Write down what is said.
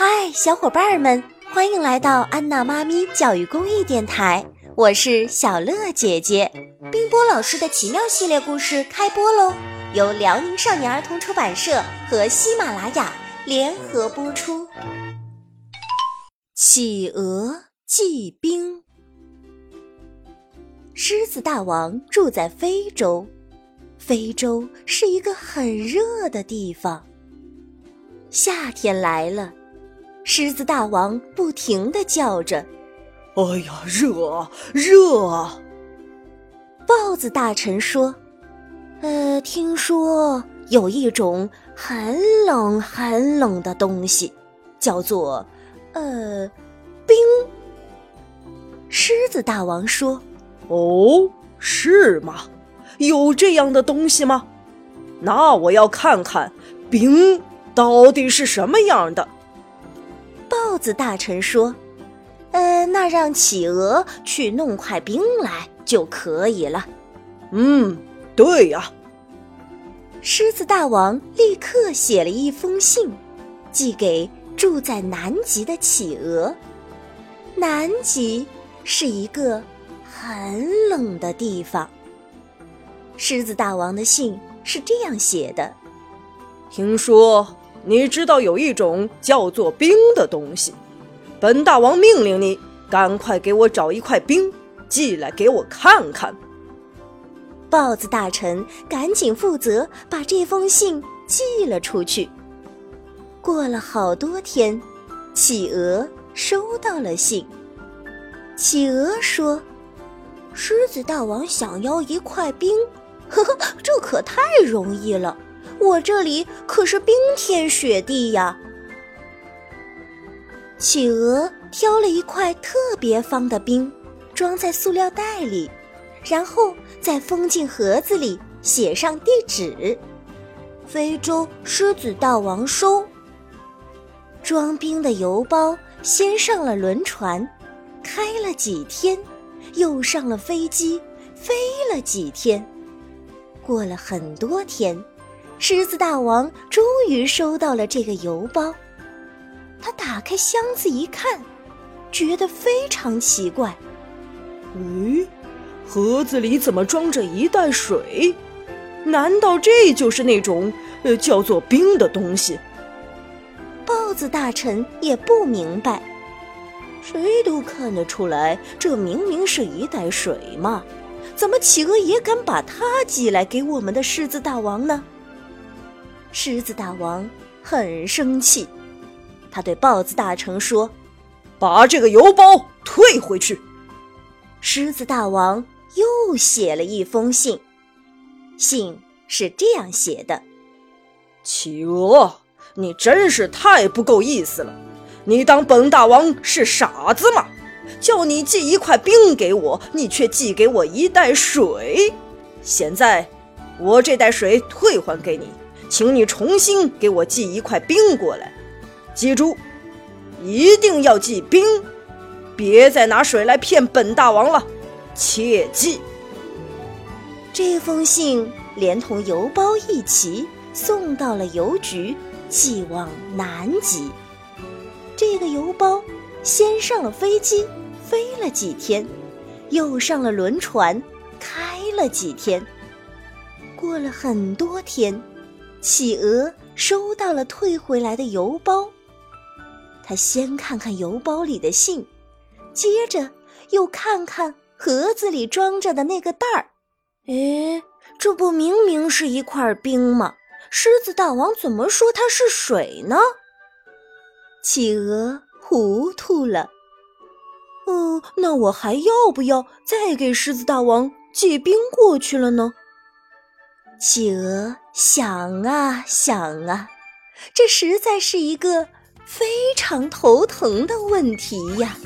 嗨，小伙伴们，欢迎来到安娜妈咪教育公益电台，我是小乐姐姐。冰波老师的奇妙系列故事开播喽，由辽宁少年儿童出版社和喜马拉雅联合播出。企鹅祭冰。狮子大王住在非洲，非洲是一个很热的地方。夏天来了。狮子大王不停地叫着：“哎呀，热啊，热啊！”豹子大臣说：“呃，听说有一种很冷很冷的东西，叫做呃冰。”狮子大王说：“哦，是吗？有这样的东西吗？那我要看看冰到底是什么样的。”豹子大臣说：“呃，那让企鹅去弄块冰来就可以了。”嗯，对呀。狮子大王立刻写了一封信，寄给住在南极的企鹅。南极是一个很冷的地方。狮子大王的信是这样写的：“听说。”你知道有一种叫做冰的东西，本大王命令你赶快给我找一块冰，寄来给我看看。豹子大臣赶紧负责把这封信寄了出去。过了好多天，企鹅收到了信。企鹅说：“狮子大王想要一块冰，呵呵，这可太容易了。”我这里可是冰天雪地呀！企鹅挑了一块特别方的冰，装在塑料袋里，然后再封进盒子里，写上地址：非洲狮子大王收。装冰的邮包先上了轮船，开了几天，又上了飞机，飞了几天，过了很多天。狮子大王终于收到了这个邮包，他打开箱子一看，觉得非常奇怪。咦，盒子里怎么装着一袋水？难道这就是那种呃叫做冰的东西？豹子大臣也不明白，谁都看得出来，这明明是一袋水嘛，怎么企鹅也敢把它寄来给我们的狮子大王呢？狮子大王很生气，他对豹子大臣说：“把这个邮包退回去。”狮子大王又写了一封信，信是这样写的：“企鹅，你真是太不够意思了！你当本大王是傻子吗？叫你寄一块冰给我，你却寄给我一袋水。现在，我这袋水退还给你。”请你重新给我寄一块冰过来，记住，一定要寄冰，别再拿水来骗本大王了，切记。这封信连同邮包一起送到了邮局，寄往南极。这个邮包先上了飞机，飞了几天，又上了轮船，开了几天，过了很多天。企鹅收到了退回来的邮包，他先看看邮包里的信，接着又看看盒子里装着的那个袋儿。哎，这不明明是一块冰吗？狮子大王怎么说它是水呢？企鹅糊涂了。嗯，那我还要不要再给狮子大王寄冰过去了呢？企鹅想啊想啊，这实在是一个非常头疼的问题呀。